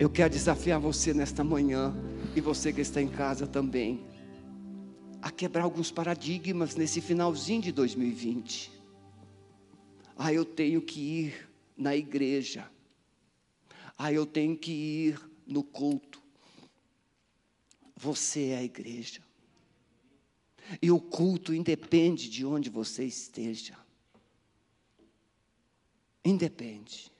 Eu quero desafiar você nesta manhã e você que está em casa também a quebrar alguns paradigmas nesse finalzinho de 2020. Ah, eu tenho que ir na igreja. Ah, eu tenho que ir no culto. Você é a igreja. E o culto independe de onde você esteja. Independe.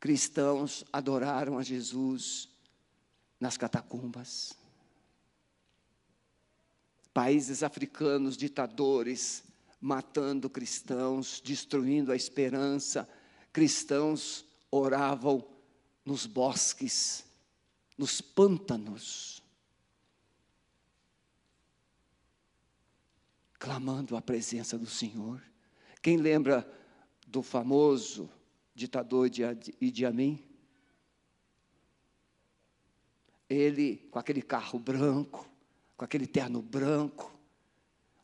Cristãos adoraram a Jesus nas catacumbas. Países africanos, ditadores, matando cristãos, destruindo a esperança. Cristãos oravam nos bosques, nos pântanos, clamando a presença do Senhor. Quem lembra do famoso ditador Idi Amin? Ele com aquele carro branco, com aquele terno branco,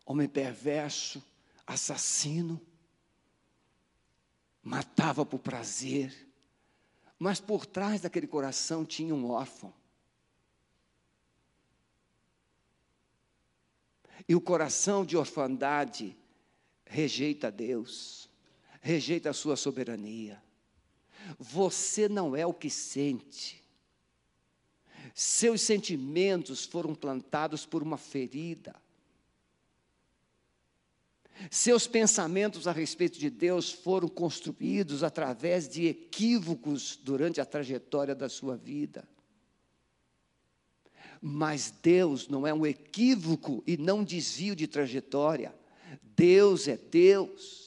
homem perverso, assassino, matava por prazer, mas por trás daquele coração tinha um órfão. E o coração de orfandade rejeita Deus, rejeita a sua soberania. Você não é o que sente, seus sentimentos foram plantados por uma ferida. Seus pensamentos a respeito de Deus foram construídos através de equívocos durante a trajetória da sua vida. Mas Deus não é um equívoco e não desvio de trajetória. Deus é Deus.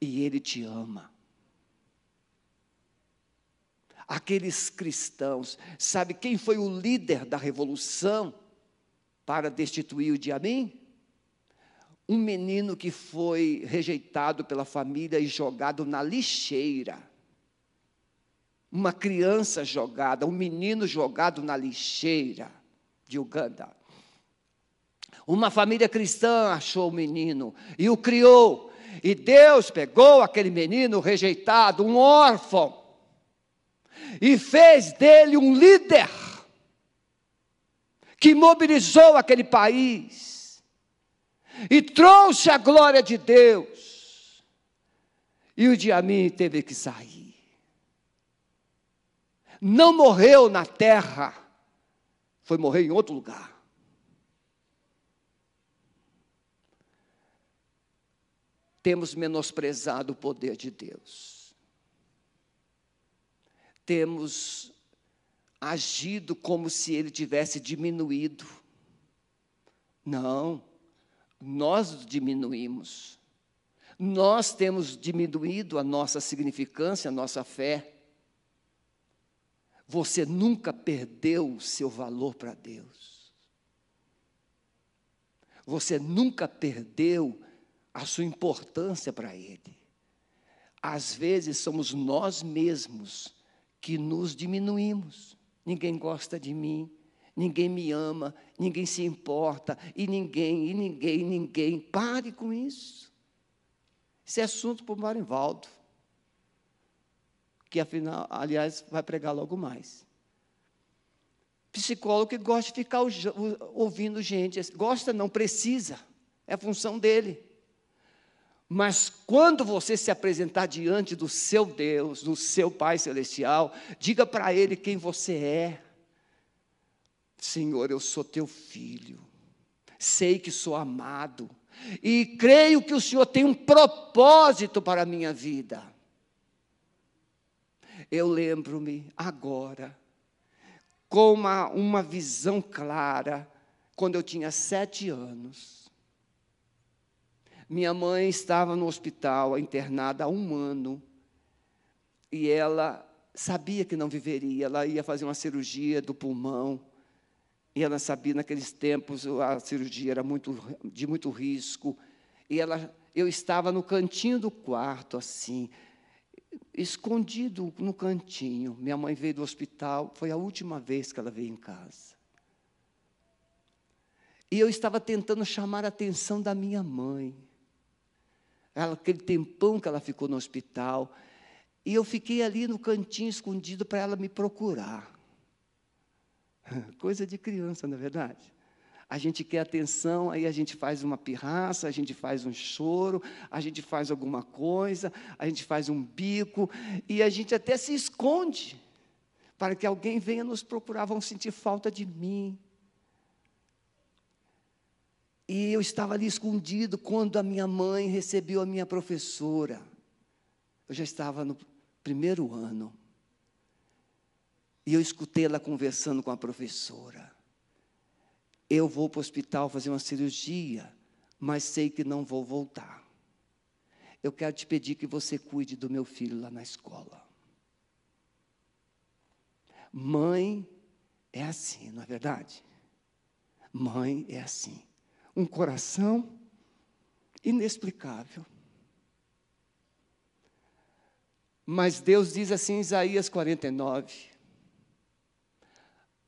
E Ele te ama aqueles cristãos. Sabe quem foi o líder da revolução para destituir o Diamim? Um menino que foi rejeitado pela família e jogado na lixeira. Uma criança jogada, um menino jogado na lixeira de Uganda. Uma família cristã achou o menino e o criou. E Deus pegou aquele menino rejeitado, um órfão, e fez dele um líder que mobilizou aquele país e trouxe a glória de Deus. E o Diamim teve que sair. Não morreu na terra, foi morrer em outro lugar. Temos menosprezado o poder de Deus temos agido como se ele tivesse diminuído. Não, nós diminuímos. Nós temos diminuído a nossa significância, a nossa fé. Você nunca perdeu o seu valor para Deus. Você nunca perdeu a sua importância para Ele. Às vezes somos nós mesmos que nos diminuímos. Ninguém gosta de mim, ninguém me ama, ninguém se importa, e ninguém, e ninguém, ninguém. Pare com isso. Isso é assunto para o Marivaldo, que afinal, aliás, vai pregar logo mais. Psicólogo que gosta de ficar ouvindo gente, gosta, não precisa, é função dele. Mas quando você se apresentar diante do seu Deus, do seu Pai Celestial, diga para Ele quem você é. Senhor, eu sou teu filho, sei que sou amado, e creio que o Senhor tem um propósito para a minha vida. Eu lembro-me agora, com uma, uma visão clara, quando eu tinha sete anos, minha mãe estava no hospital, internada há um ano, e ela sabia que não viveria, ela ia fazer uma cirurgia do pulmão, e ela sabia naqueles tempos a cirurgia era muito, de muito risco, e ela, eu estava no cantinho do quarto, assim, escondido no cantinho. Minha mãe veio do hospital, foi a última vez que ela veio em casa. E eu estava tentando chamar a atenção da minha mãe. Ela, aquele tempão que ela ficou no hospital, E eu fiquei ali no cantinho escondido para ela me procurar. Coisa de criança, na é verdade. A gente quer atenção, aí a gente faz uma pirraça, a gente faz um choro, a gente faz alguma coisa, a gente faz um bico, e a gente até se esconde para que alguém venha nos procurar, vão sentir falta de mim. E eu estava ali escondido quando a minha mãe recebeu a minha professora. Eu já estava no primeiro ano. E eu escutei ela conversando com a professora. Eu vou para o hospital fazer uma cirurgia, mas sei que não vou voltar. Eu quero te pedir que você cuide do meu filho lá na escola. Mãe é assim, não é verdade? Mãe é assim. Um coração inexplicável. Mas Deus diz assim em Isaías 49: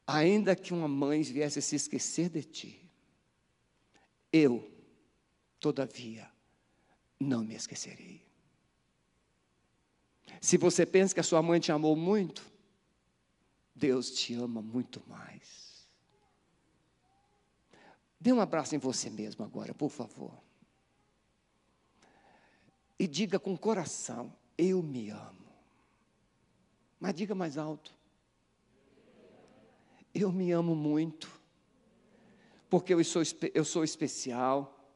Ainda que uma mãe viesse a se esquecer de ti, eu, todavia, não me esquecerei. Se você pensa que a sua mãe te amou muito, Deus te ama muito mais. Dê um abraço em você mesmo agora, por favor. E diga com coração: Eu me amo. Mas diga mais alto. Eu me amo muito, porque eu sou, eu sou especial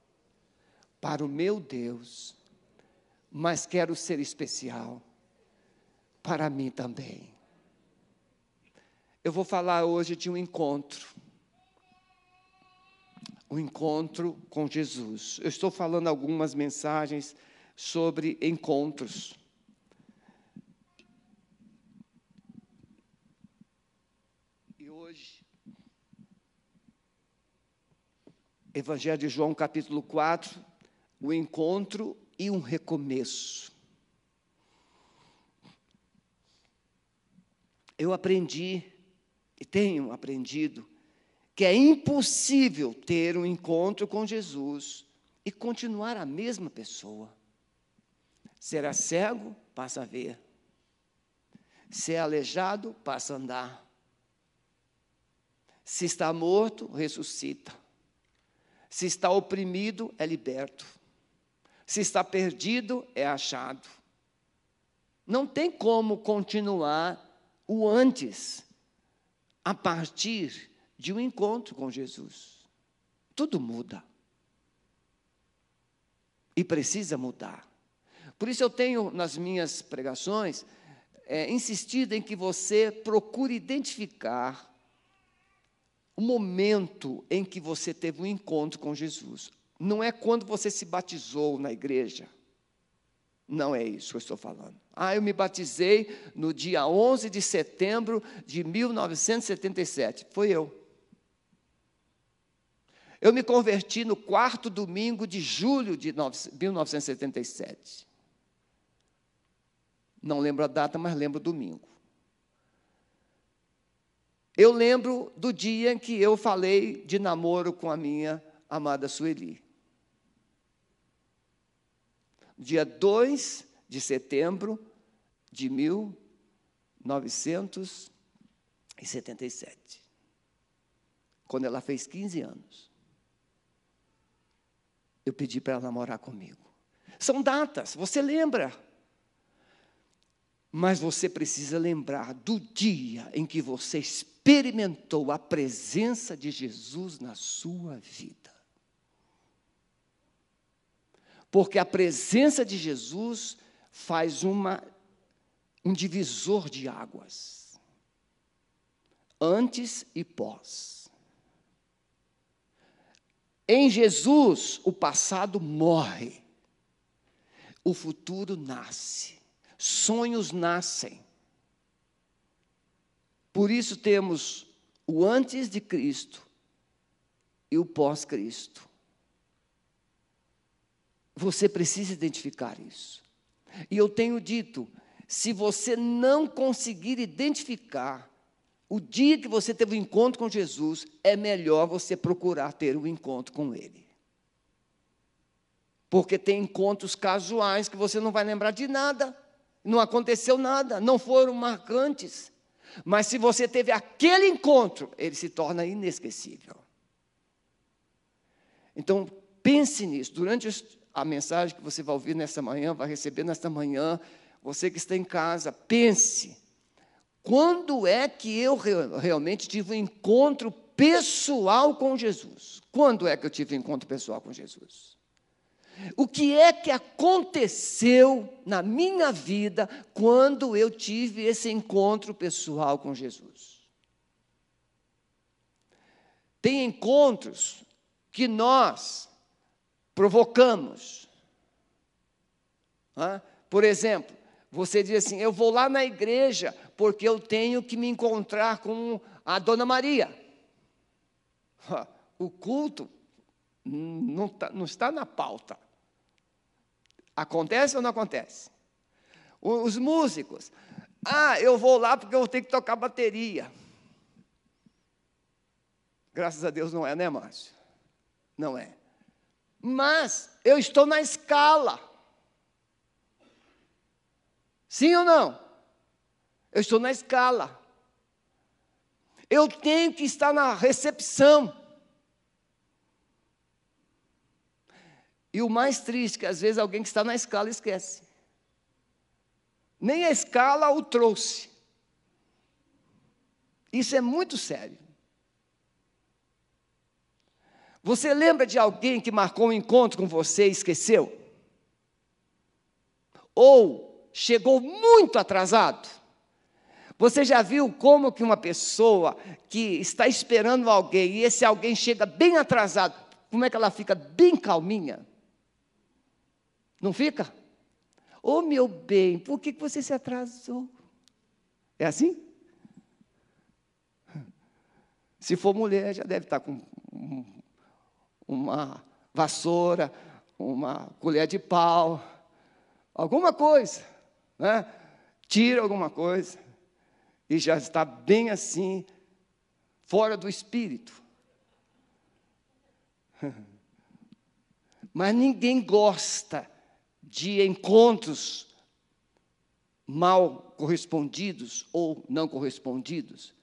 para o meu Deus, mas quero ser especial para mim também. Eu vou falar hoje de um encontro. Um encontro com Jesus. Eu estou falando algumas mensagens sobre encontros. Evangelho de João, capítulo 4, o encontro e um recomeço. Eu aprendi, e tenho aprendido, que é impossível ter um encontro com Jesus e continuar a mesma pessoa. Será cego, passa a ver. Se é aleijado, passa a andar. Se está morto, ressuscita. Se está oprimido, é liberto. Se está perdido, é achado. Não tem como continuar o antes a partir de um encontro com Jesus. Tudo muda. E precisa mudar. Por isso eu tenho nas minhas pregações é, insistido em que você procure identificar o momento em que você teve um encontro com Jesus. Não é quando você se batizou na igreja. Não é isso que eu estou falando. Ah, eu me batizei no dia 11 de setembro de 1977. Foi eu. Eu me converti no quarto domingo de julho de 1977. Não lembro a data, mas lembro o domingo. Eu lembro do dia em que eu falei de namoro com a minha amada Sueli. Dia 2 de setembro de 1977. Quando ela fez 15 anos. Eu pedi para ela namorar comigo. São datas, você lembra? Mas você precisa lembrar do dia em que você experimentou a presença de Jesus na sua vida. Porque a presença de Jesus faz uma, um divisor de águas, antes e pós. Em Jesus, o passado morre, o futuro nasce, sonhos nascem. Por isso temos o antes de Cristo e o pós-Cristo. Você precisa identificar isso. E eu tenho dito: se você não conseguir identificar o dia que você teve o um encontro com Jesus, é melhor você procurar ter o um encontro com Ele. Porque tem encontros casuais que você não vai lembrar de nada, não aconteceu nada, não foram marcantes. Mas se você teve aquele encontro, ele se torna inesquecível. Então, pense nisso. Durante a mensagem que você vai ouvir nesta manhã, vai receber nesta manhã, você que está em casa, pense. Quando é que eu realmente tive um encontro pessoal com Jesus? Quando é que eu tive um encontro pessoal com Jesus? O que é que aconteceu na minha vida quando eu tive esse encontro pessoal com Jesus? Tem encontros que nós provocamos. Por exemplo, você diz assim: eu vou lá na igreja porque eu tenho que me encontrar com a Dona Maria. O culto não, tá, não está na pauta. Acontece ou não acontece? Os músicos. Ah, eu vou lá porque eu tenho que tocar bateria. Graças a Deus não é, né, Márcio? Não é. Mas eu estou na escala. Sim ou não? Eu estou na escala. Eu tenho que estar na recepção. E o mais triste é que às vezes alguém que está na escala esquece. Nem a escala o trouxe. Isso é muito sério. Você lembra de alguém que marcou um encontro com você e esqueceu? Ou chegou muito atrasado? Você já viu como que uma pessoa que está esperando alguém e esse alguém chega bem atrasado, como é que ela fica bem calminha? Não fica? Ô oh, meu bem, por que você se atrasou? É assim? Se for mulher, já deve estar com uma vassoura, uma colher de pau, alguma coisa, né? tira alguma coisa, e já está bem assim, fora do espírito. Mas ninguém gosta de encontros mal correspondidos ou não correspondidos,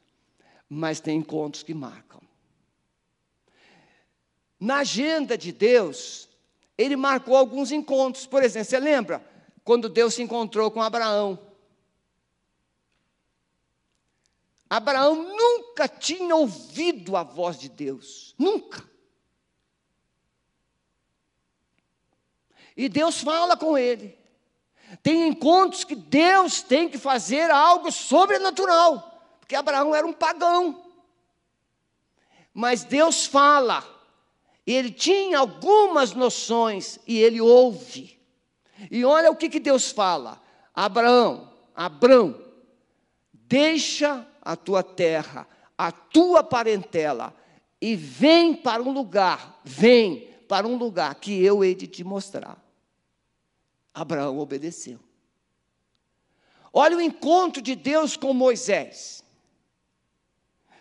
mas tem encontros que marcam. Na agenda de Deus, ele marcou alguns encontros. Por exemplo, você lembra quando Deus se encontrou com Abraão? Abraão nunca tinha ouvido a voz de Deus, nunca. E Deus fala com ele. Tem encontros que Deus tem que fazer algo sobrenatural, porque Abraão era um pagão. Mas Deus fala, ele tinha algumas noções e ele ouve. E olha o que, que Deus fala: Abraão, Abraão, deixa a tua terra, a tua parentela, e vem para um lugar, vem para um lugar que eu hei de te mostrar. Abraão obedeceu. Olha o encontro de Deus com Moisés.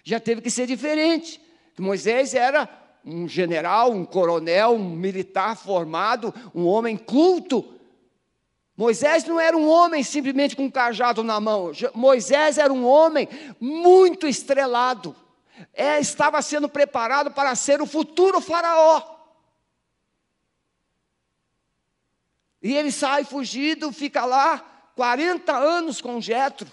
Já teve que ser diferente. Moisés era um general, um coronel, um militar formado, um homem culto. Moisés não era um homem simplesmente com um cajado na mão. Moisés era um homem muito estrelado. É, estava sendo preparado para ser o futuro faraó. E ele sai fugido, fica lá 40 anos com Jetro.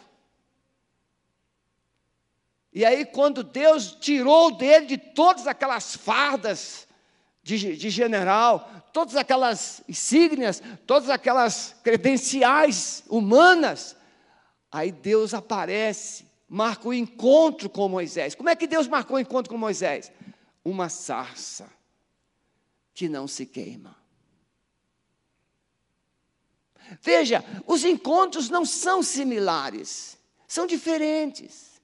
E aí, quando Deus tirou dele de todas aquelas fardas de, de general, todas aquelas insígnias, todas aquelas credenciais humanas, aí Deus aparece, marca o encontro com Moisés. Como é que Deus marcou o encontro com Moisés? Uma sarça que não se queima. Veja, os encontros não são similares, são diferentes.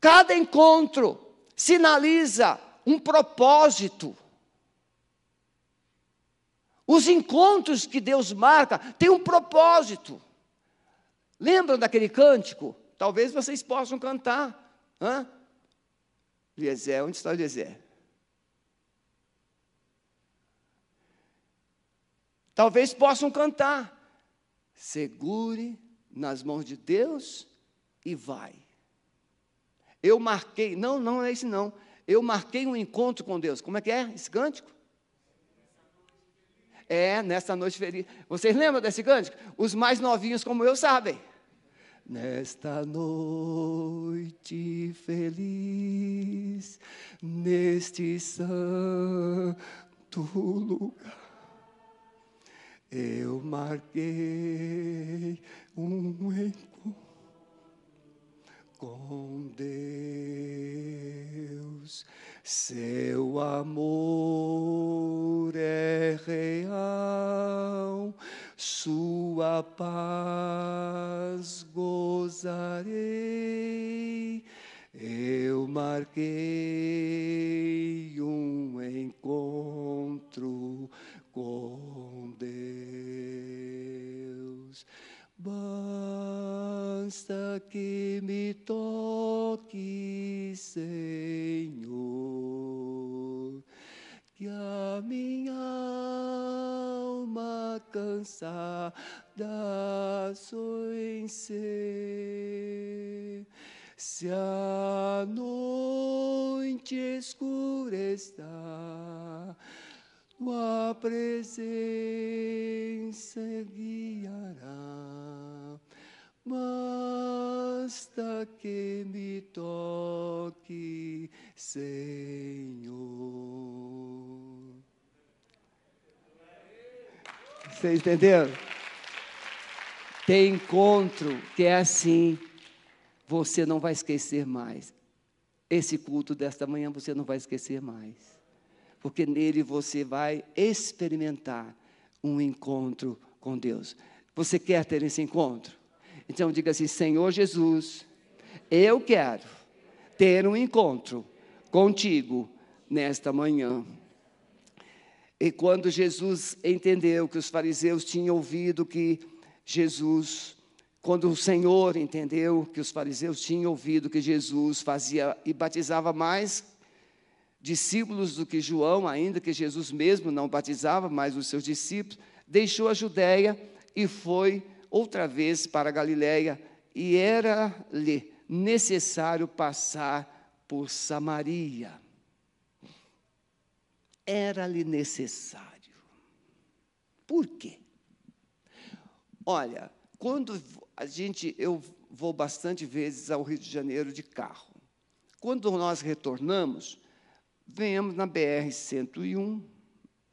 Cada encontro sinaliza um propósito. Os encontros que Deus marca têm um propósito. Lembram daquele cântico? Talvez vocês possam cantar. Hã? Eliezer, onde está o Eliezer? Talvez possam cantar. Segure nas mãos de Deus e vai. Eu marquei, não, não é isso não. Eu marquei um encontro com Deus. Como é que é esse cântico? É, nessa noite feliz. Vocês lembram desse cântico? Os mais novinhos como eu sabem. Nesta noite feliz, neste santo lugar, eu marquei um encontro com Deus. Seu amor é real, sua paz gozarei. Eu marquei um encontro com Deus. Basta que me toque, Senhor, minha alma cansada sonhe se a noite escura está, tua presença guiará. Basta que me toque, Senhor. Vocês entenderam? Tem encontro que é assim, você não vai esquecer mais. Esse culto desta manhã você não vai esquecer mais porque nele você vai experimentar um encontro com Deus. Você quer ter esse encontro? Então diga assim: Senhor Jesus, eu quero ter um encontro contigo nesta manhã. E quando Jesus entendeu que os fariseus tinham ouvido que Jesus, quando o Senhor entendeu que os fariseus tinham ouvido que Jesus fazia e batizava mais discípulos do que João, ainda que Jesus mesmo não batizava, mas os seus discípulos, deixou a Judéia e foi outra vez para a Galiléia, e era-lhe necessário passar por Samaria. Era-lhe necessário. Por quê? Olha, quando a gente, eu vou bastante vezes ao Rio de Janeiro de carro. Quando nós retornamos, venhamos na BR-101,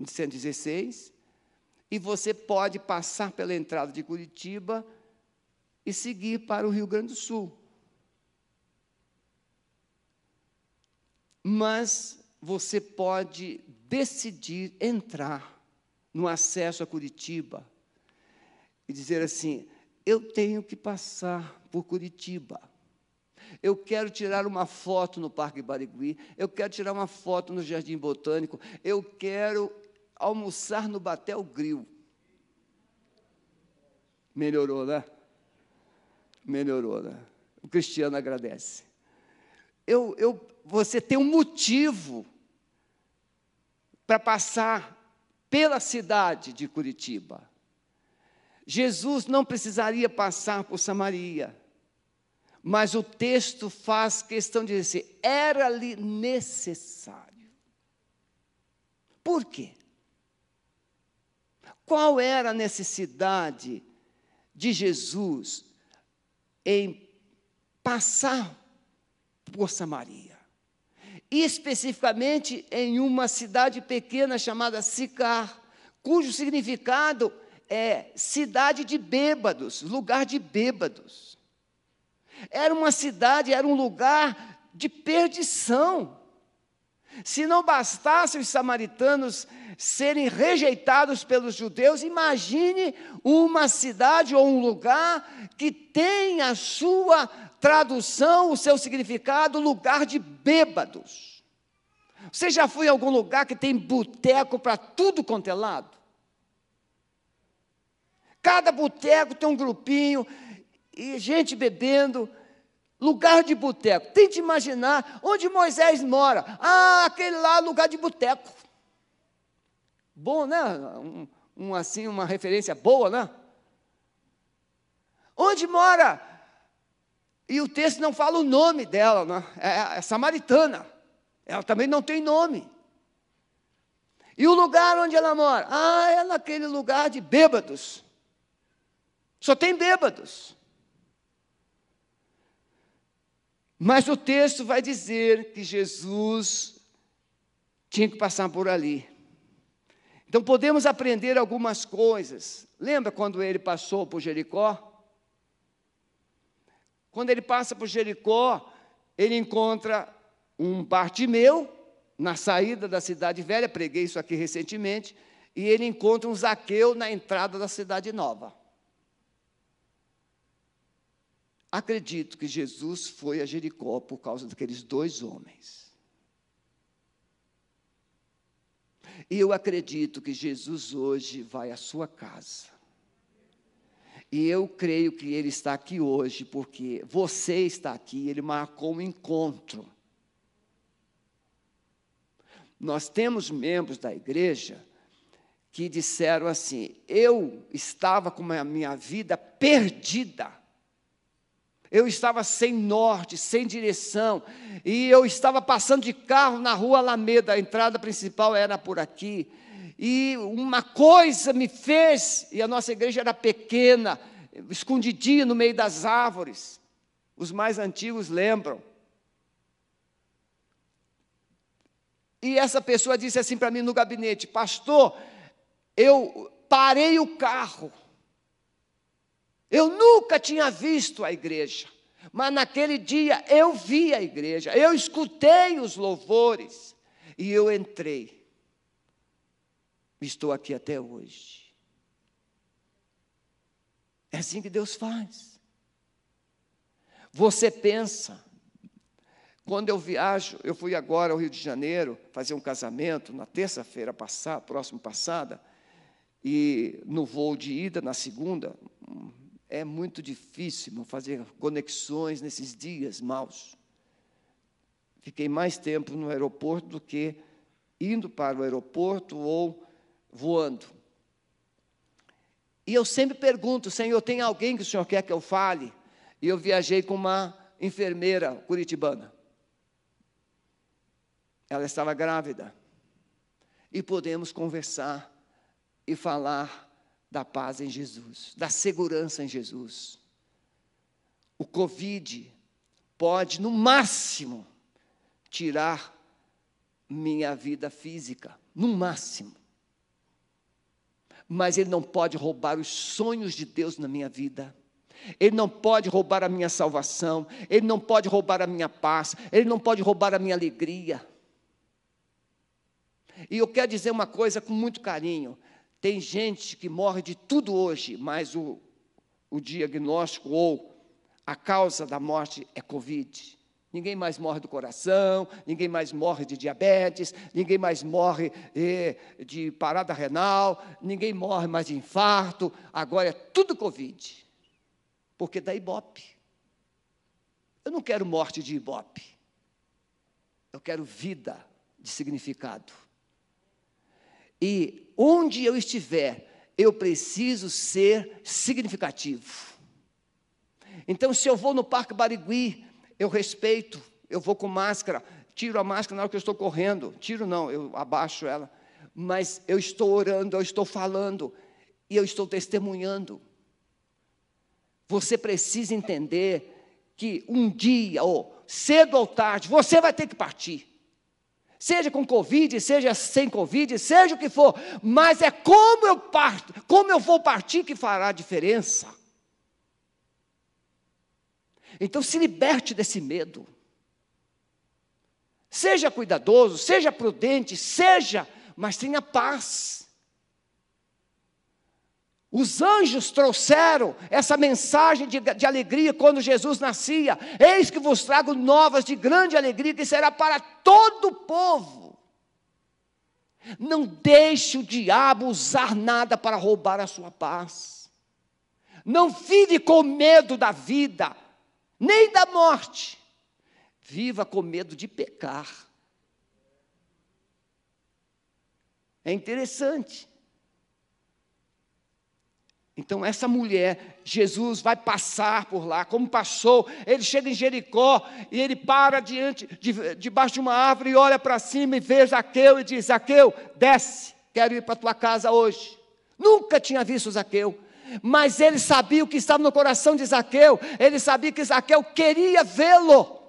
116, e você pode passar pela entrada de Curitiba e seguir para o Rio Grande do Sul. Mas você pode decidir entrar no acesso a Curitiba e dizer assim: eu tenho que passar por Curitiba. Eu quero tirar uma foto no Parque Barigui, eu quero tirar uma foto no Jardim Botânico, eu quero almoçar no Batel Grill. Melhorou, né? Melhorou, né? O Cristiano agradece. Eu, eu, você tem um motivo para passar pela cidade de Curitiba. Jesus não precisaria passar por Samaria. Mas o texto faz questão de dizer: era-lhe necessário. Por quê? Qual era a necessidade de Jesus em passar por Samaria? Especificamente em uma cidade pequena chamada Sicar, cujo significado é cidade de bêbados, lugar de bêbados. Era uma cidade, era um lugar de perdição. Se não bastasse os samaritanos serem rejeitados pelos judeus, imagine uma cidade ou um lugar que tem a sua tradução, o seu significado, lugar de bêbados. Você já foi em algum lugar que tem boteco para tudo quanto é lado? Cada boteco tem um grupinho, e gente bebendo, lugar de boteco. Tente imaginar onde Moisés mora. Ah, aquele lá, lugar de boteco. Bom, né? Um, um, assim, uma referência boa, né? Onde mora? E o texto não fala o nome dela, né? é, é samaritana. Ela também não tem nome. E o lugar onde ela mora? Ah, é naquele lugar de bêbados. Só tem bêbados. Mas o texto vai dizer que Jesus tinha que passar por ali. Então podemos aprender algumas coisas. Lembra quando ele passou por Jericó? Quando ele passa por Jericó, ele encontra um Bartimeu, na saída da cidade velha, preguei isso aqui recentemente, e ele encontra um Zaqueu na entrada da cidade nova. Acredito que Jesus foi a Jericó por causa daqueles dois homens. E eu acredito que Jesus hoje vai à sua casa. E eu creio que ele está aqui hoje porque você está aqui, ele marcou um encontro nós temos membros da igreja que disseram assim: eu estava com a minha vida perdida. Eu estava sem norte, sem direção, e eu estava passando de carro na rua Alameda, a entrada principal era por aqui. E uma coisa me fez, e a nossa igreja era pequena, escondidinha no meio das árvores. Os mais antigos lembram. E essa pessoa disse assim para mim no gabinete: Pastor, eu parei o carro. Eu nunca tinha visto a igreja, mas naquele dia eu vi a igreja, eu escutei os louvores e eu entrei. Estou aqui até hoje. É assim que Deus faz. Você pensa, quando eu viajo, eu fui agora ao Rio de Janeiro fazer um casamento na terça-feira passada, próximo passada, e no voo de ida, na segunda, é muito difícil fazer conexões nesses dias maus. Fiquei mais tempo no aeroporto do que indo para o aeroporto ou voando. E eu sempre pergunto, Senhor, tem alguém que o Senhor quer que eu fale? E eu viajei com uma enfermeira curitibana. Ela estava grávida. E podemos conversar e falar da paz em Jesus, da segurança em Jesus. O Covid pode, no máximo, tirar minha vida física, no máximo. Mas ele não pode roubar os sonhos de Deus na minha vida. Ele não pode roubar a minha salvação, ele não pode roubar a minha paz, ele não pode roubar a minha alegria. E eu quero dizer uma coisa com muito carinho: tem gente que morre de tudo hoje, mas o, o diagnóstico ou a causa da morte é Covid. Ninguém mais morre do coração, ninguém mais morre de diabetes, ninguém mais morre eh, de parada renal, ninguém morre mais de infarto, agora é tudo Covid, porque dá ibope. Eu não quero morte de ibope, eu quero vida de significado. E onde eu estiver, eu preciso ser significativo. Então, se eu vou no Parque Barigui, eu respeito, eu vou com máscara, tiro a máscara na hora que eu estou correndo, tiro não, eu abaixo ela, mas eu estou orando, eu estou falando, e eu estou testemunhando. Você precisa entender que um dia, ou cedo ou tarde, você vai ter que partir seja com Covid, seja sem Covid, seja o que for, mas é como eu parto, como eu vou partir que fará a diferença. Então se liberte desse medo. Seja cuidadoso, seja prudente, seja, mas tenha paz. Os anjos trouxeram essa mensagem de, de, alegria quando Jesus nascia. Eis que vos trago novas de grande alegria, que será para todo o povo. Não deixe o diabo usar nada para roubar a sua paz. Não vive com medo da vida, nem da morte. Viva com medo de pecar. É interessante. Então, essa mulher, Jesus vai passar por lá, como passou, ele chega em Jericó e ele para diante, de, debaixo de uma árvore e olha para cima e vê Zaqueu e diz: Zaqueu, desce, quero ir para tua casa hoje. Nunca tinha visto Zaqueu, mas ele sabia o que estava no coração de Zaqueu, ele sabia que Zaqueu queria vê-lo.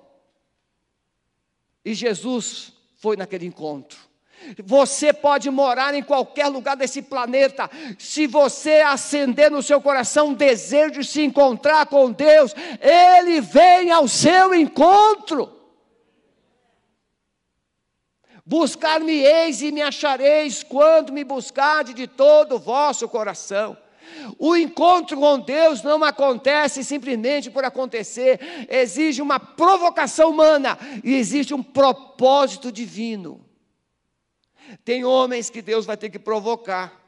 E Jesus foi naquele encontro. Você pode morar em qualquer lugar desse planeta. Se você acender no seu coração um desejo de se encontrar com Deus, Ele vem ao seu encontro. Buscar-me-eis e me achareis quando me buscardes de todo o vosso coração. O encontro com Deus não acontece simplesmente por acontecer, exige uma provocação humana e existe um propósito divino. Tem homens que Deus vai ter que provocar.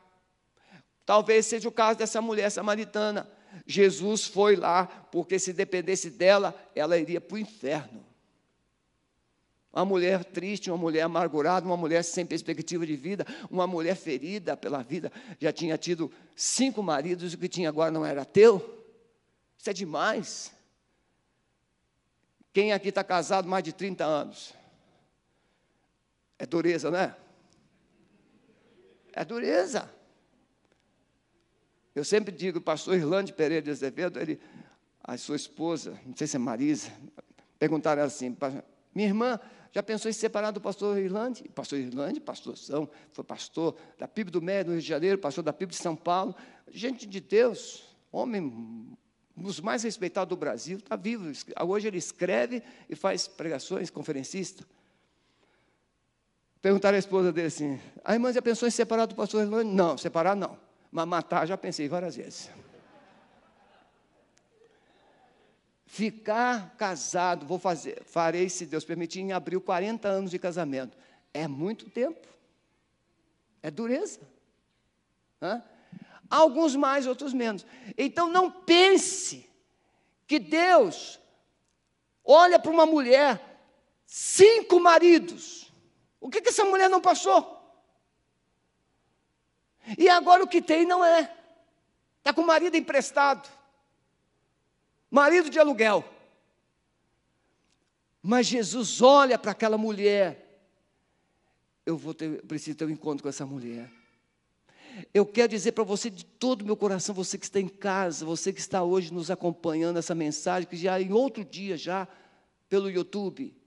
Talvez seja o caso dessa mulher samaritana. Jesus foi lá, porque se dependesse dela, ela iria para o inferno. Uma mulher triste, uma mulher amargurada, uma mulher sem perspectiva de vida, uma mulher ferida pela vida, já tinha tido cinco maridos, e o que tinha agora não era teu. Isso é demais. Quem aqui está casado mais de 30 anos? É dureza, não é? Dureza. Eu sempre digo, o pastor Irlande Pereira de Azevedo, ele, a sua esposa, não sei se é Marisa, perguntaram assim, minha irmã, já pensou em se separar do pastor Irlande? Pastor Irlande, pastorzão, foi pastor da PIB do Médio, no Rio de Janeiro, pastor da PIB de São Paulo, gente de Deus, homem um dos mais respeitados do Brasil, está vivo. Hoje ele escreve e faz pregações, conferencista. Perguntaram à esposa dele assim: a irmã já pensou em separar do pastor Hernani? Não, separar não. Mas matar já pensei várias vezes. Ficar casado, vou fazer, farei, se Deus permitir, em abril, 40 anos de casamento. É muito tempo. É dureza. Hã? Alguns mais, outros menos. Então não pense que Deus olha para uma mulher, cinco maridos, o que, que essa mulher não passou? E agora o que tem não é. Está com o marido emprestado. Marido de aluguel. Mas Jesus olha para aquela mulher. Eu vou ter, preciso ter um encontro com essa mulher. Eu quero dizer para você de todo o meu coração, você que está em casa, você que está hoje nos acompanhando essa mensagem, que já em outro dia já pelo YouTube,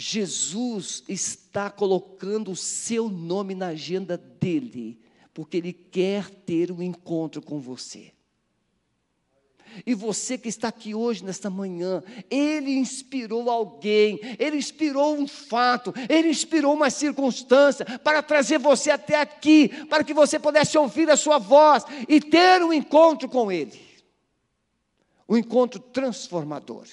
Jesus está colocando o seu nome na agenda dele, porque ele quer ter um encontro com você. E você que está aqui hoje, nesta manhã, ele inspirou alguém, ele inspirou um fato, ele inspirou uma circunstância para trazer você até aqui, para que você pudesse ouvir a sua voz e ter um encontro com ele. Um encontro transformador.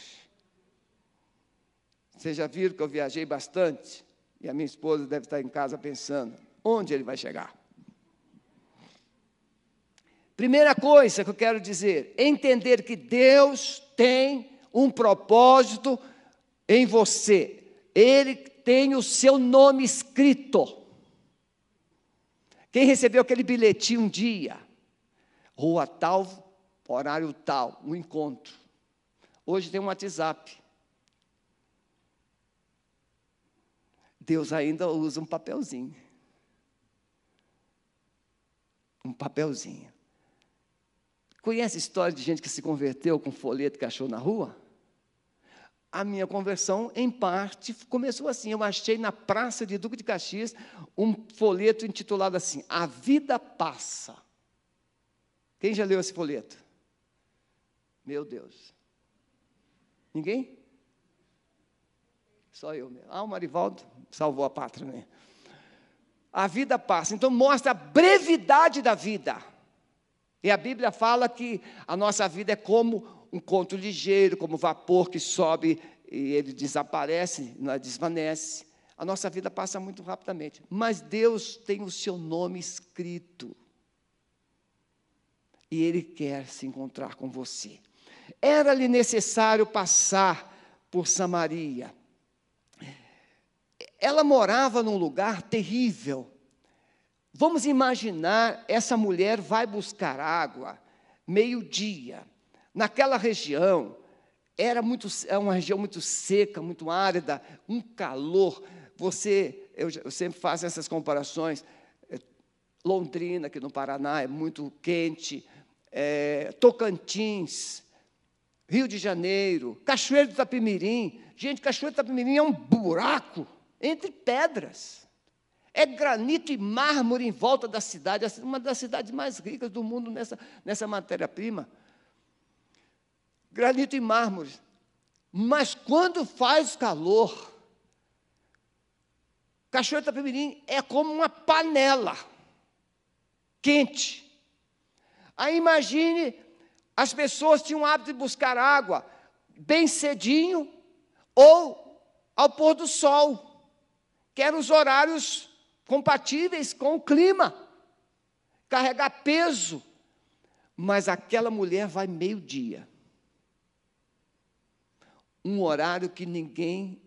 Vocês já viram que eu viajei bastante? E a minha esposa deve estar em casa pensando: onde ele vai chegar? Primeira coisa que eu quero dizer: entender que Deus tem um propósito em você. Ele tem o seu nome escrito. Quem recebeu aquele bilhetinho um dia? Rua tal, horário tal, um encontro. Hoje tem um WhatsApp. Deus ainda usa um papelzinho. Um papelzinho. Conhece história de gente que se converteu com folheto que achou na rua? A minha conversão, em parte, começou assim. Eu achei na praça de Duque de Caxias um folheto intitulado assim: A Vida Passa. Quem já leu esse folheto? Meu Deus. Ninguém? Só eu mesmo. Ah, o Marivaldo salvou a pátria, né? A vida passa. Então mostra a brevidade da vida. E a Bíblia fala que a nossa vida é como um conto ligeiro, como vapor que sobe e ele desaparece, não desvanece. A nossa vida passa muito rapidamente. Mas Deus tem o seu nome escrito. E Ele quer se encontrar com você. Era-lhe necessário passar por Samaria ela morava num lugar terrível. Vamos imaginar essa mulher vai buscar água meio-dia. Naquela região era muito é uma região muito seca, muito árida, um calor. Você, eu, eu sempre faço essas comparações. É, Londrina, aqui no Paraná, é muito quente. É, Tocantins, Rio de Janeiro, Cachoeiro do Itapemirim. Gente, Cachoeiro do Itapemirim é um buraco entre pedras. É granito e mármore em volta da cidade, uma das cidades mais ricas do mundo nessa, nessa matéria-prima. Granito e mármore. Mas quando faz calor, Cachoeiro de Itapemirim é como uma panela quente. Aí imagine, as pessoas tinham o hábito de buscar água bem cedinho ou ao pôr do sol, que eram os horários compatíveis com o clima, carregar peso. Mas aquela mulher vai meio-dia. Um horário que ninguém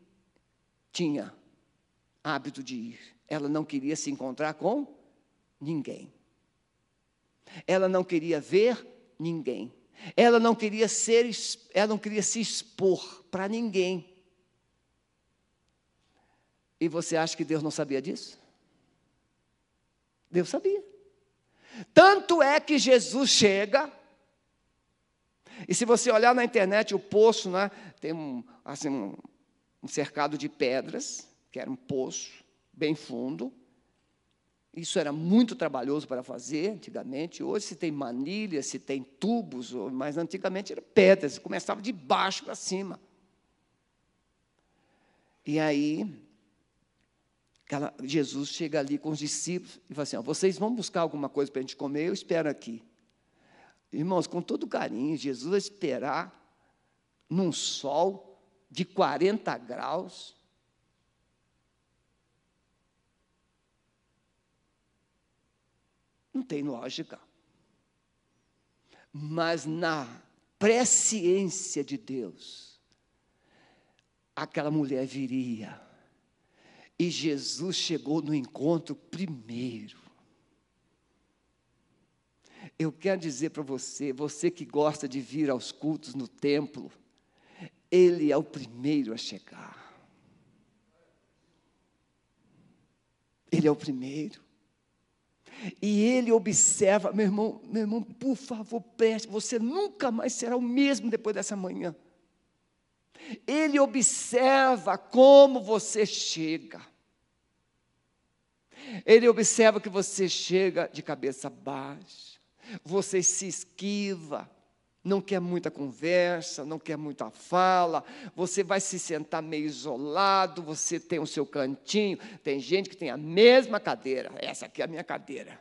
tinha hábito de ir. Ela não queria se encontrar com ninguém. Ela não queria ver ninguém. Ela não queria ser, ela não queria se expor para ninguém. E você acha que Deus não sabia disso? Deus sabia. Tanto é que Jesus chega, e se você olhar na internet, o poço né, tem um, assim, um, um cercado de pedras, que era um poço bem fundo. Isso era muito trabalhoso para fazer antigamente. Hoje se tem manilhas, se tem tubos, mas antigamente era pedras, começava de baixo para cima. E aí, Jesus chega ali com os discípulos e fala assim: ó, vocês vão buscar alguma coisa para a gente comer, eu espero aqui. Irmãos, com todo carinho, Jesus vai esperar num sol de 40 graus. Não tem lógica. Mas na presciência de Deus, aquela mulher viria e Jesus chegou no encontro primeiro. Eu quero dizer para você, você que gosta de vir aos cultos no templo, ele é o primeiro a chegar. Ele é o primeiro. E ele observa, meu irmão, meu irmão, por favor, preste, você nunca mais será o mesmo depois dessa manhã. Ele observa como você chega. Ele observa que você chega de cabeça baixa, você se esquiva, não quer muita conversa, não quer muita fala, você vai se sentar meio isolado, você tem o seu cantinho. Tem gente que tem a mesma cadeira, essa aqui é a minha cadeira.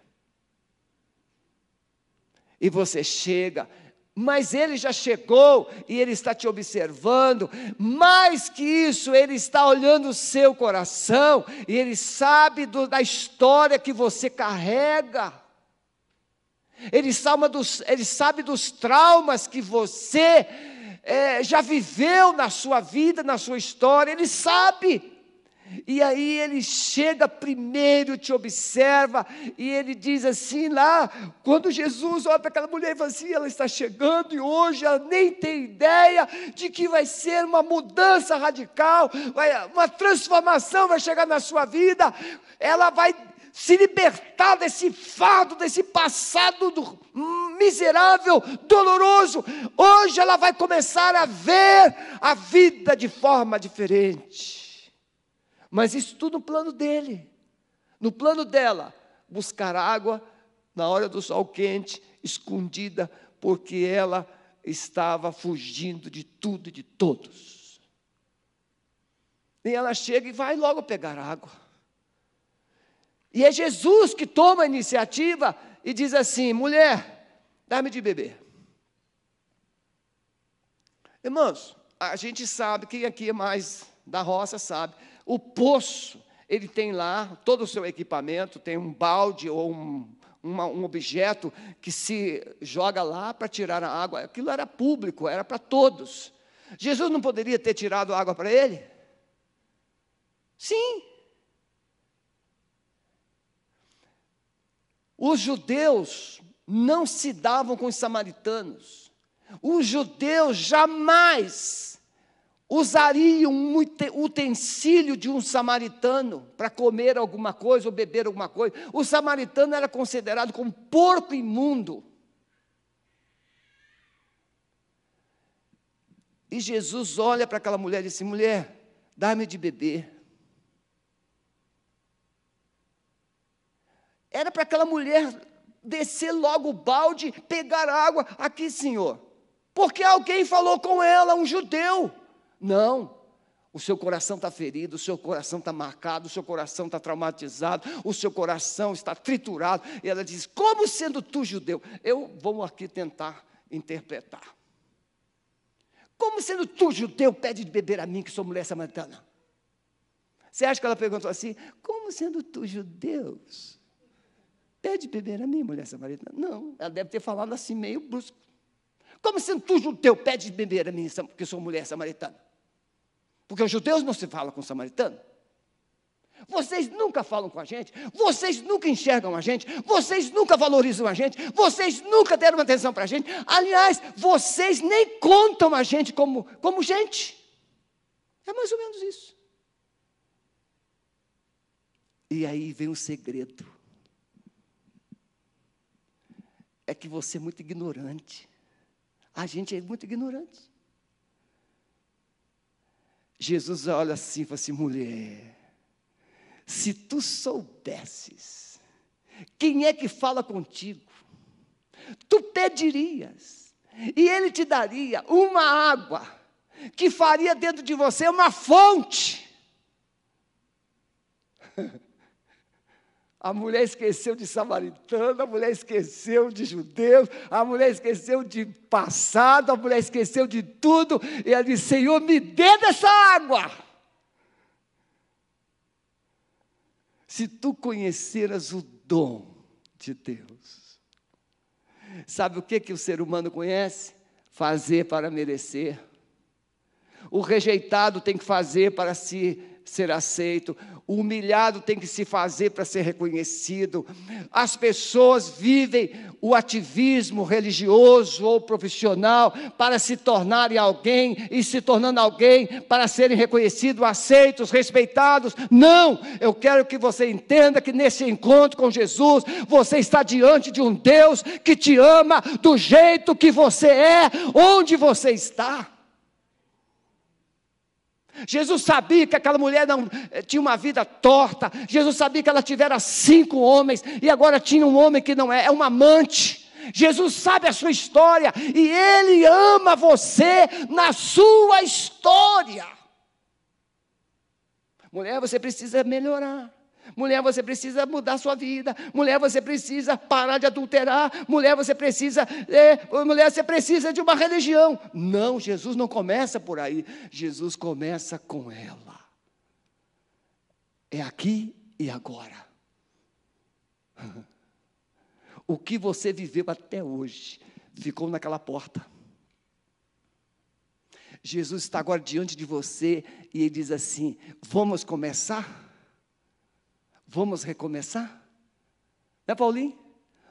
E você chega, mas ele já chegou e ele está te observando. Mais que isso, ele está olhando o seu coração e ele sabe do, da história que você carrega. Ele sabe dos, ele sabe dos traumas que você é, já viveu na sua vida, na sua história. Ele sabe. E aí ele chega primeiro, te observa, e ele diz assim lá, quando Jesus olha para aquela mulher e fala assim, ela está chegando e hoje ela nem tem ideia de que vai ser uma mudança radical, vai, uma transformação vai chegar na sua vida, ela vai se libertar desse fardo, desse passado do, miserável, doloroso. Hoje ela vai começar a ver a vida de forma diferente. Mas isso tudo no plano dele. No plano dela, buscar água na hora do sol quente, escondida, porque ela estava fugindo de tudo e de todos. E ela chega e vai logo pegar água. E é Jesus que toma a iniciativa e diz assim: mulher, dá-me de beber. Irmãos, a gente sabe, quem aqui é mais da roça sabe, o poço, ele tem lá todo o seu equipamento, tem um balde ou um, uma, um objeto que se joga lá para tirar a água. Aquilo era público, era para todos. Jesus não poderia ter tirado água para ele? Sim. Os judeus não se davam com os samaritanos. Os judeus jamais usariam um utensílio de um samaritano para comer alguma coisa ou beber alguma coisa. O samaritano era considerado como porco imundo. E Jesus olha para aquela mulher e diz: mulher, dá-me de beber. Era para aquela mulher descer logo o balde, pegar água. Aqui, Senhor. Porque alguém falou com ela, um judeu. Não. O seu coração está ferido, o seu coração está marcado, o seu coração está traumatizado, o seu coração está triturado. E ela diz: Como sendo tu judeu? Eu vou aqui tentar interpretar. Como sendo tu judeu, pede de beber a mim, que sou mulher samaritana? Você acha que ela perguntou assim? Como sendo tu judeus, pede de beber a mim, mulher samaritana? Não, ela deve ter falado assim, meio brusco. Como sendo tu judeu, pede de beber a mim, que sou mulher samaritana? Porque os judeus não se falam com o samaritano. Vocês nunca falam com a gente, vocês nunca enxergam a gente, vocês nunca valorizam a gente, vocês nunca deram atenção para a gente. Aliás, vocês nem contam a gente como, como gente. É mais ou menos isso. E aí vem o um segredo. É que você é muito ignorante. A gente é muito ignorante. Jesus olha assim e fala assim: mulher, se tu soubesses quem é que fala contigo, tu pedirias, e ele te daria uma água que faria dentro de você uma fonte. A mulher esqueceu de samaritano, a mulher esqueceu de judeus, a mulher esqueceu de passado, a mulher esqueceu de tudo, e ela disse: Senhor, me dê dessa água. Se tu conheceras o dom de Deus, sabe o que, que o ser humano conhece? Fazer para merecer. O rejeitado tem que fazer para se ser aceito, o humilhado tem que se fazer para ser reconhecido. As pessoas vivem o ativismo religioso ou profissional para se tornarem alguém e se tornando alguém para serem reconhecidos, aceitos, respeitados. Não, eu quero que você entenda que nesse encontro com Jesus, você está diante de um Deus que te ama do jeito que você é, onde você está. Jesus sabia que aquela mulher não eh, tinha uma vida torta. Jesus sabia que ela tivera cinco homens e agora tinha um homem que não é, é um amante. Jesus sabe a sua história e Ele ama você na sua história. Mulher, você precisa melhorar. Mulher, você precisa mudar sua vida. Mulher, você precisa parar de adulterar. Mulher, você precisa, é, mulher, você precisa de uma religião. Não, Jesus não começa por aí. Jesus começa com ela. É aqui e agora. O que você viveu até hoje ficou naquela porta. Jesus está agora diante de você e ele diz assim: Vamos começar? Vamos recomeçar? Né, Paulinho?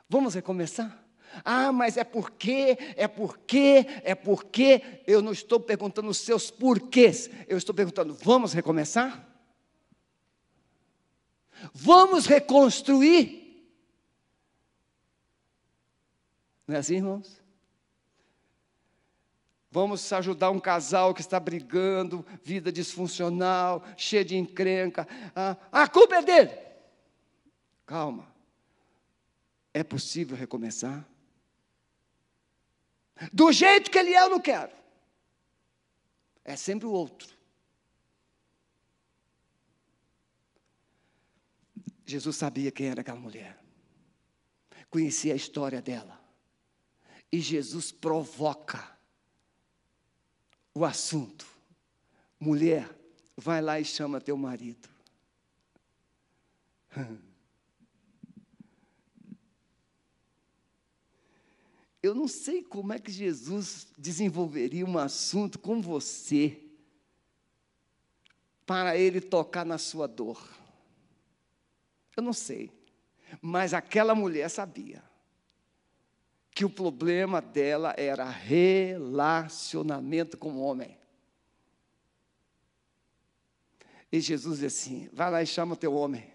Vamos recomeçar? Ah, mas é porque, é porque, é porque. Eu não estou perguntando os seus porquês. Eu estou perguntando: vamos recomeçar? Vamos reconstruir? Não é assim, irmãos? Vamos ajudar um casal que está brigando, vida disfuncional, cheia de encrenca. Ah, a culpa é dele. Calma. É possível recomeçar? Do jeito que ele é, eu não quero. É sempre o outro. Jesus sabia quem era aquela mulher, conhecia a história dela, e Jesus provoca o assunto. Mulher, vai lá e chama teu marido. Eu não sei como é que Jesus desenvolveria um assunto com você para ele tocar na sua dor. Eu não sei. Mas aquela mulher sabia que o problema dela era relacionamento com o homem. E Jesus disse assim: vai lá e chama o teu homem.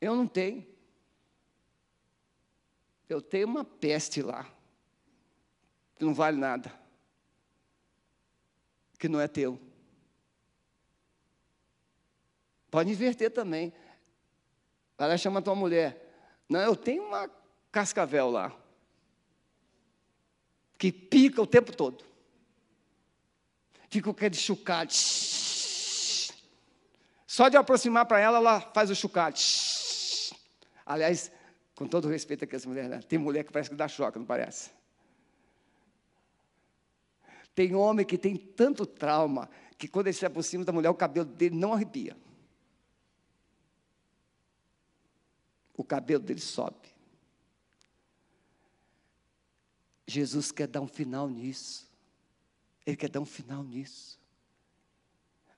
Eu não tenho. Eu tenho uma peste lá, que não vale nada, que não é teu. Pode inverter também. Vai lá e chama tua mulher. Não, eu tenho uma cascavel lá, que pica o tempo todo. Fica com aquele chucado. Só de aproximar para ela, ela faz o chucado. Aliás, com todo respeito a essa mulher, né? tem mulher que parece que dá choque, não parece? Tem homem que tem tanto trauma que quando ele se aproxima da mulher, o cabelo dele não arrepia. O cabelo dele sobe. Jesus quer dar um final nisso. Ele quer dar um final nisso.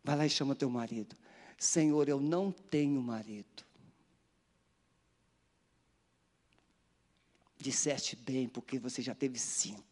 Vai lá e chama teu marido. Senhor, eu não tenho marido. Disseste bem, porque você já teve cinco.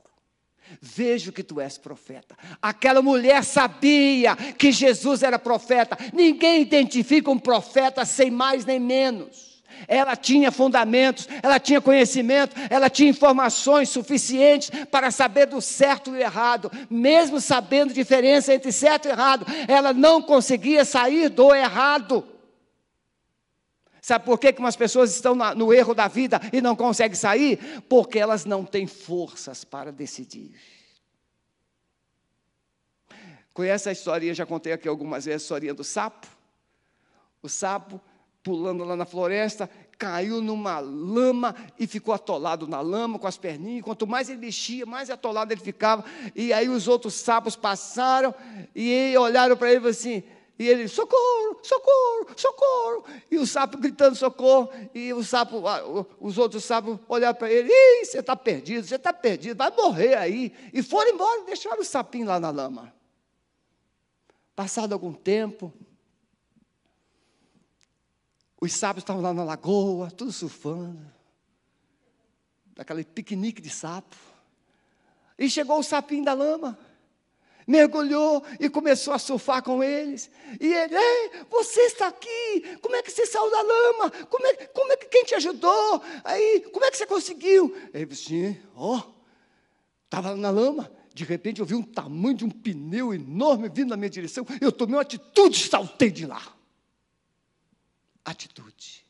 Vejo que tu és profeta. Aquela mulher sabia que Jesus era profeta. Ninguém identifica um profeta sem mais nem menos. Ela tinha fundamentos, ela tinha conhecimento, ela tinha informações suficientes para saber do certo e do errado. Mesmo sabendo a diferença entre certo e errado, ela não conseguia sair do errado. Sabe por que, umas pessoas estão no erro da vida e não conseguem sair? Porque elas não têm forças para decidir. Conhece a historinha, já contei aqui algumas vezes a historinha do sapo? O sapo pulando lá na floresta, caiu numa lama e ficou atolado na lama com as perninhas. Quanto mais ele mexia, mais atolado ele ficava. E aí os outros sapos passaram e olharam para ele e assim. E ele, socorro, socorro, socorro. E o sapo gritando socorro. E o sapo, os outros sapos olharam para ele, Ih, você está perdido, você está perdido, vai morrer aí. E foram embora e deixaram o sapinho lá na lama. Passado algum tempo, os sábios estavam lá na lagoa, tudo surfando. Daquele piquenique de sapo. E chegou o sapinho da lama. Mergulhou e começou a surfar com eles. E ele, Ei, você está aqui. Como é que você saiu da lama? Como é, como é que quem te ajudou? Aí, como é que você conseguiu? Ele disse, ó, oh, estava na lama. De repente eu vi um tamanho de um pneu enorme vindo na minha direção. Eu tomei uma atitude e saltei de lá atitude.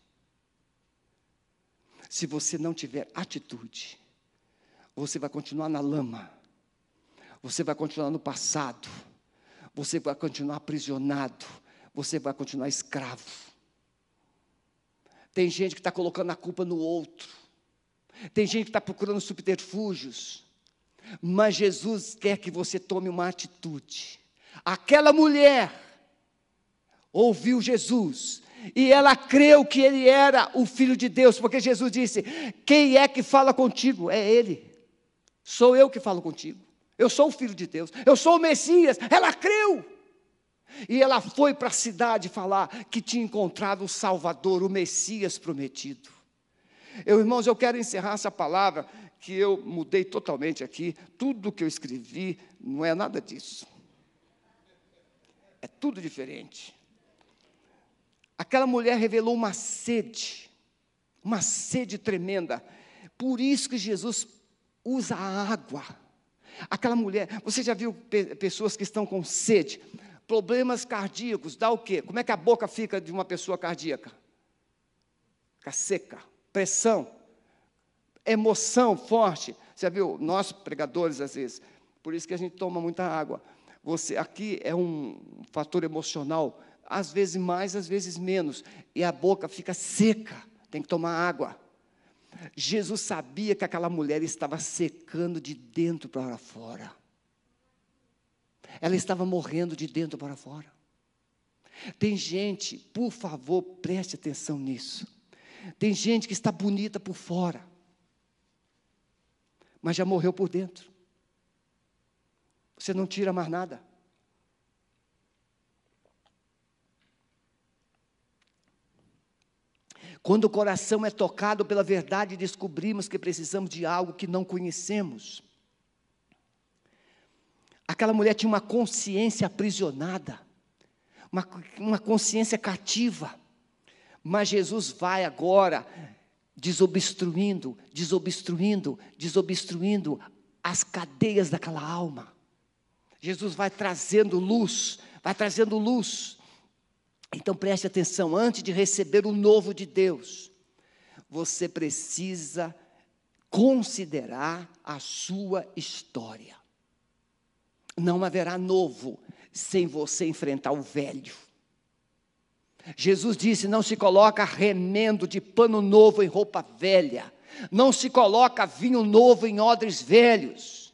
Se você não tiver atitude, você vai continuar na lama, você vai continuar no passado, você vai continuar aprisionado, você vai continuar escravo. Tem gente que está colocando a culpa no outro, tem gente que está procurando subterfúgios, mas Jesus quer que você tome uma atitude. Aquela mulher ouviu Jesus, e ela creu que ele era o filho de Deus, porque Jesus disse: Quem é que fala contigo? É ele. Sou eu que falo contigo. Eu sou o filho de Deus. Eu sou o Messias. Ela creu. E ela foi para a cidade falar que tinha encontrado o Salvador, o Messias prometido. Eu, irmãos, eu quero encerrar essa palavra que eu mudei totalmente aqui. Tudo que eu escrevi não é nada disso. É tudo diferente. Aquela mulher revelou uma sede, uma sede tremenda. Por isso que Jesus usa a água. Aquela mulher, você já viu pe pessoas que estão com sede? Problemas cardíacos, dá o quê? Como é que a boca fica de uma pessoa cardíaca? Fica seca, pressão, emoção forte. Você já viu? Nós, pregadores, às vezes, por isso que a gente toma muita água. Você, aqui é um fator emocional às vezes mais, às vezes menos, e a boca fica seca, tem que tomar água. Jesus sabia que aquela mulher estava secando de dentro para fora. Ela estava morrendo de dentro para fora. Tem gente, por favor, preste atenção nisso. Tem gente que está bonita por fora, mas já morreu por dentro. Você não tira mais nada. Quando o coração é tocado pela verdade, descobrimos que precisamos de algo que não conhecemos. Aquela mulher tinha uma consciência aprisionada, uma, uma consciência cativa. Mas Jesus vai agora desobstruindo, desobstruindo, desobstruindo as cadeias daquela alma. Jesus vai trazendo luz, vai trazendo luz. Então preste atenção, antes de receber o novo de Deus, você precisa considerar a sua história. Não haverá novo sem você enfrentar o velho. Jesus disse: não se coloca remendo de pano novo em roupa velha, não se coloca vinho novo em odres velhos.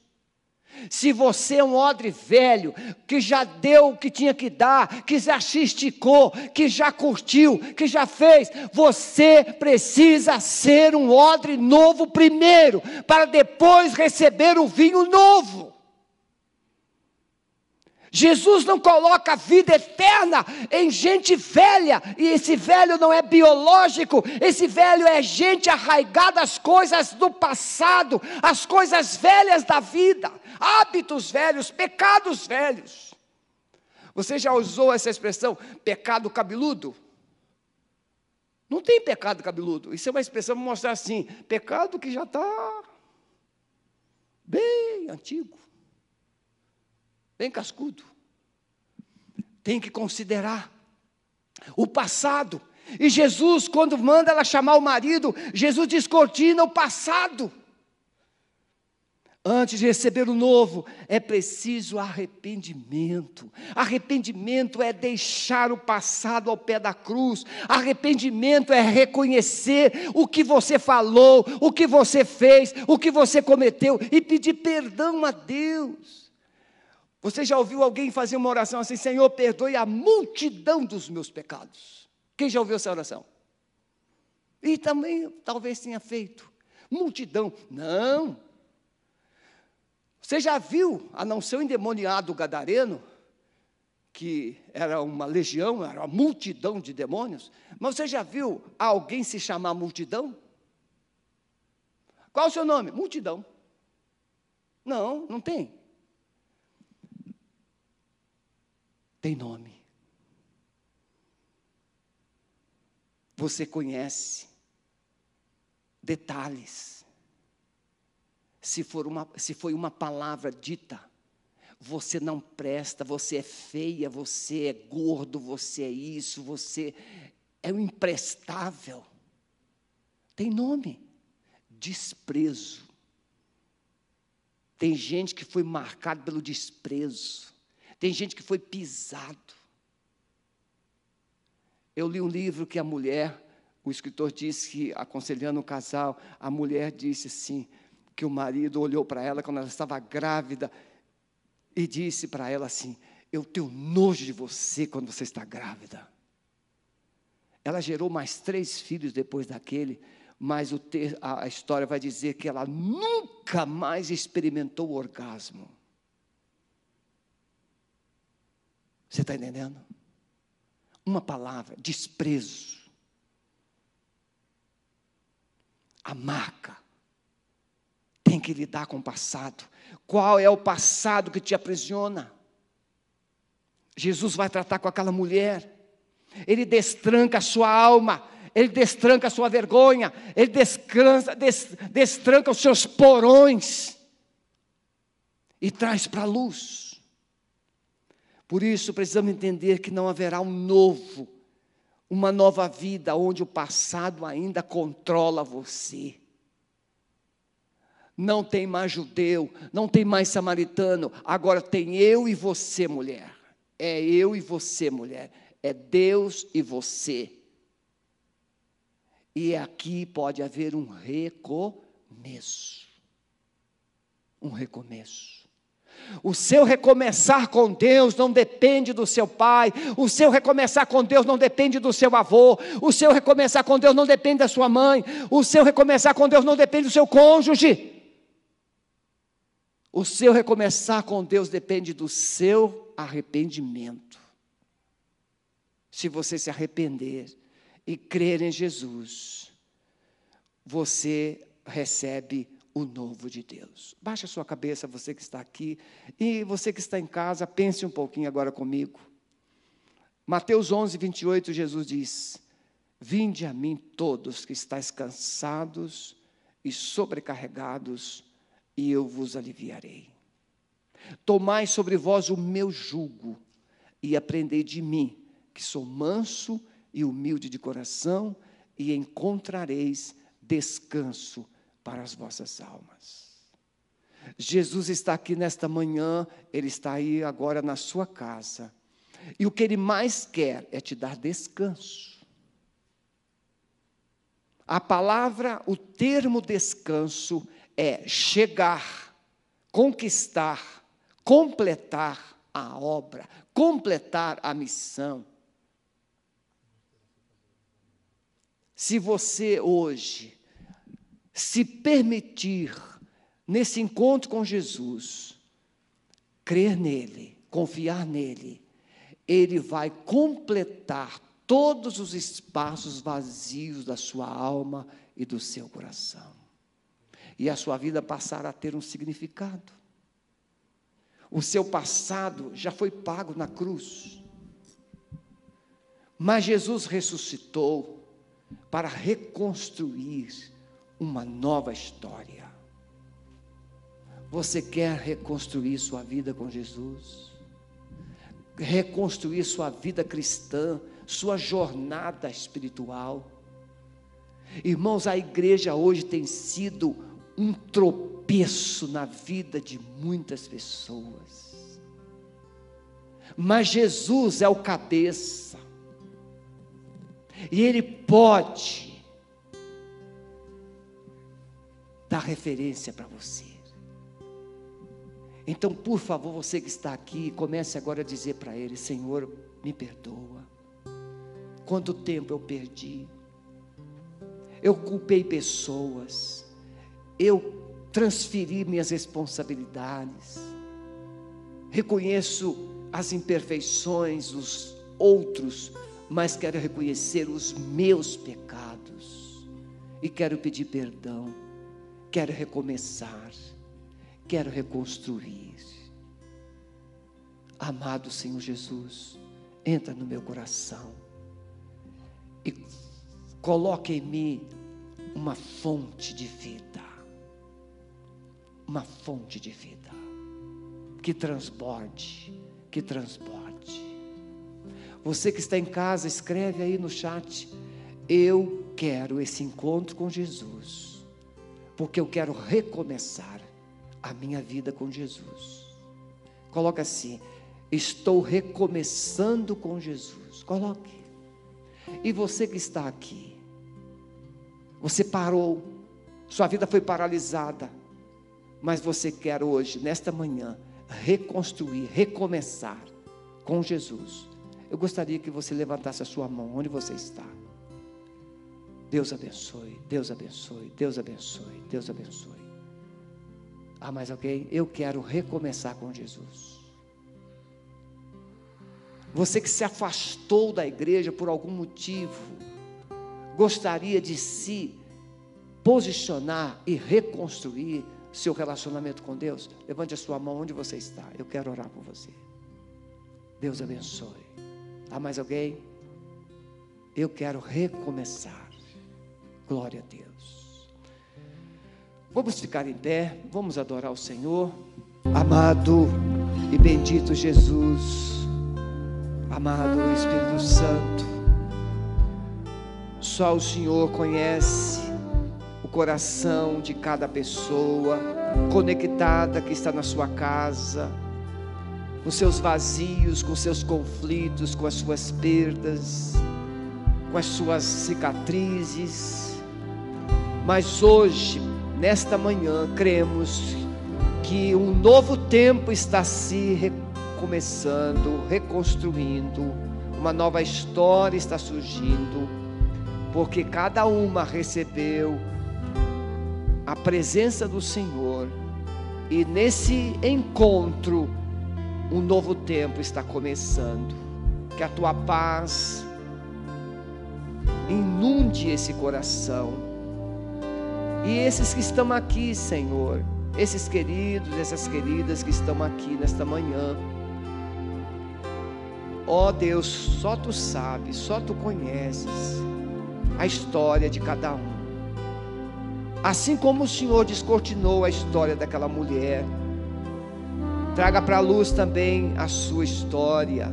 Se você é um odre velho, que já deu o que tinha que dar, que já se esticou, que já curtiu, que já fez, você precisa ser um odre novo primeiro, para depois receber o vinho novo. Jesus não coloca vida eterna em gente velha, e esse velho não é biológico, esse velho é gente arraigada às coisas do passado, às coisas velhas da vida, hábitos velhos, pecados velhos. Você já usou essa expressão pecado cabeludo? Não tem pecado cabeludo, isso é uma expressão para mostrar assim: pecado que já está bem antigo bem cascudo. Tem que considerar o passado. E Jesus, quando manda ela chamar o marido, Jesus descortina o passado. Antes de receber o novo, é preciso arrependimento. Arrependimento é deixar o passado ao pé da cruz. Arrependimento é reconhecer o que você falou, o que você fez, o que você cometeu e pedir perdão a Deus. Você já ouviu alguém fazer uma oração assim: Senhor, perdoe a multidão dos meus pecados? Quem já ouviu essa oração? E também talvez tenha feito. Multidão. Não. Você já viu, a não ser o endemoniado gadareno, que era uma legião, era uma multidão de demônios, mas você já viu alguém se chamar multidão? Qual o seu nome? Multidão. Não, não tem. Tem nome. Você conhece detalhes. Se, for uma, se foi uma palavra dita, você não presta, você é feia, você é gordo, você é isso, você é o imprestável. Tem nome: desprezo. Tem gente que foi marcado pelo desprezo. Tem gente que foi pisado. Eu li um livro que a mulher, o escritor disse que, aconselhando o casal, a mulher disse assim: que o marido olhou para ela quando ela estava grávida e disse para ela assim: Eu tenho nojo de você quando você está grávida. Ela gerou mais três filhos depois daquele, mas a, a história vai dizer que ela nunca mais experimentou orgasmo. Você está entendendo? Uma palavra, desprezo. A marca. Tem que lidar com o passado. Qual é o passado que te aprisiona? Jesus vai tratar com aquela mulher. Ele destranca a sua alma, ele destranca a sua vergonha, ele descansa, des, destranca os seus porões e traz para a luz. Por isso, precisamos entender que não haverá um novo, uma nova vida onde o passado ainda controla você. Não tem mais judeu, não tem mais samaritano, agora tem eu e você, mulher. É eu e você, mulher. É Deus e você. E aqui pode haver um recomeço. Um recomeço. O seu recomeçar com Deus não depende do seu pai, o seu recomeçar com Deus não depende do seu avô, o seu recomeçar com Deus não depende da sua mãe, o seu recomeçar com Deus não depende do seu cônjuge. O seu recomeçar com Deus depende do seu arrependimento. Se você se arrepender e crer em Jesus, você recebe o novo de Deus. Baixe a sua cabeça, você que está aqui, e você que está em casa, pense um pouquinho agora comigo. Mateus 11, 28, Jesus diz: Vinde a mim todos que estáis cansados e sobrecarregados, e eu vos aliviarei. Tomai sobre vós o meu jugo e aprendei de mim, que sou manso e humilde de coração, e encontrareis descanso para as vossas almas. Jesus está aqui nesta manhã, Ele está aí agora na sua casa, e o que Ele mais quer é te dar descanso. A palavra, o termo descanso é chegar, conquistar, completar a obra, completar a missão. Se você hoje se permitir, nesse encontro com Jesus, crer nele, confiar nele, ele vai completar todos os espaços vazios da sua alma e do seu coração. E a sua vida passará a ter um significado. O seu passado já foi pago na cruz. Mas Jesus ressuscitou para reconstruir uma nova história. Você quer reconstruir sua vida com Jesus? Reconstruir sua vida cristã, sua jornada espiritual? Irmãos, a igreja hoje tem sido um tropeço na vida de muitas pessoas. Mas Jesus é o cabeça. E Ele pode dar referência para você. Então, por favor, você que está aqui, comece agora a dizer para Ele: Senhor, me perdoa. Quanto tempo eu perdi? Eu culpei pessoas, eu transferi minhas responsabilidades, reconheço as imperfeições dos outros, mas quero reconhecer os meus pecados e quero pedir perdão. Quero recomeçar, quero reconstruir. Amado Senhor Jesus, entra no meu coração e coloque em mim uma fonte de vida. Uma fonte de vida que transborde, que transborde. Você que está em casa, escreve aí no chat. Eu quero esse encontro com Jesus porque eu quero recomeçar a minha vida com Jesus. Coloca assim: estou recomeçando com Jesus. Coloque. E você que está aqui, você parou, sua vida foi paralisada, mas você quer hoje, nesta manhã, reconstruir, recomeçar com Jesus. Eu gostaria que você levantasse a sua mão onde você está. Deus abençoe, Deus abençoe, Deus abençoe, Deus abençoe. Ah, mais alguém? Eu quero recomeçar com Jesus. Você que se afastou da igreja por algum motivo, gostaria de se posicionar e reconstruir seu relacionamento com Deus? Levante a sua mão onde você está. Eu quero orar por você. Deus abençoe. Há mais alguém? Eu quero recomeçar. Glória a Deus. Vamos ficar em pé, vamos adorar o Senhor. Amado e bendito Jesus, amado Espírito Santo, só o Senhor conhece o coração de cada pessoa conectada que está na sua casa, com seus vazios, com seus conflitos, com as suas perdas, com as suas cicatrizes mas hoje, nesta manhã, cremos que um novo tempo está se recomeçando, reconstruindo, uma nova história está surgindo, porque cada uma recebeu a presença do Senhor, e nesse encontro, um novo tempo está começando. Que a tua paz, inunde esse coração. E esses que estão aqui, Senhor, esses queridos, essas queridas que estão aqui nesta manhã, ó Deus, só tu sabes, só tu conheces a história de cada um. Assim como o Senhor descortinou a história daquela mulher, traga para a luz também a sua história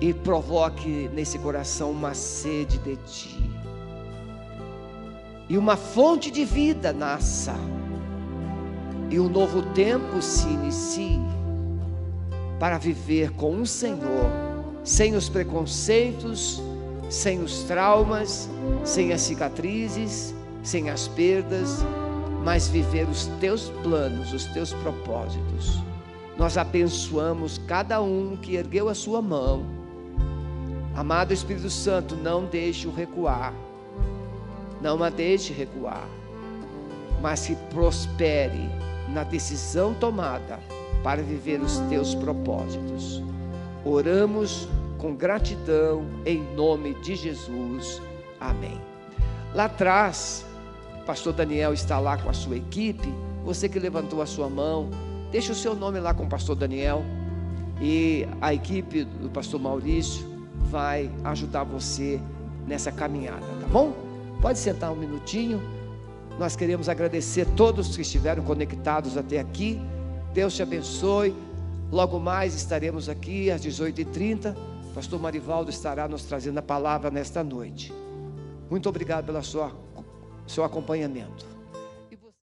e provoque nesse coração uma sede de ti. E uma fonte de vida nasça. E um novo tempo se inicie para viver com o Senhor, sem os preconceitos, sem os traumas, sem as cicatrizes, sem as perdas, mas viver os teus planos, os teus propósitos. Nós abençoamos cada um que ergueu a sua mão Amado Espírito Santo, não deixe-o recuar. Não a deixe recuar. Mas que prospere na decisão tomada para viver os teus propósitos. Oramos com gratidão em nome de Jesus. Amém. Lá atrás, o pastor Daniel está lá com a sua equipe. Você que levantou a sua mão, deixa o seu nome lá com o pastor Daniel e a equipe do pastor Maurício vai ajudar você nessa caminhada, tá bom? Pode sentar um minutinho. Nós queremos agradecer todos que estiveram conectados até aqui. Deus te abençoe. Logo mais estaremos aqui às 18h30. Pastor Marivaldo estará nos trazendo a palavra nesta noite. Muito obrigado pelo seu acompanhamento.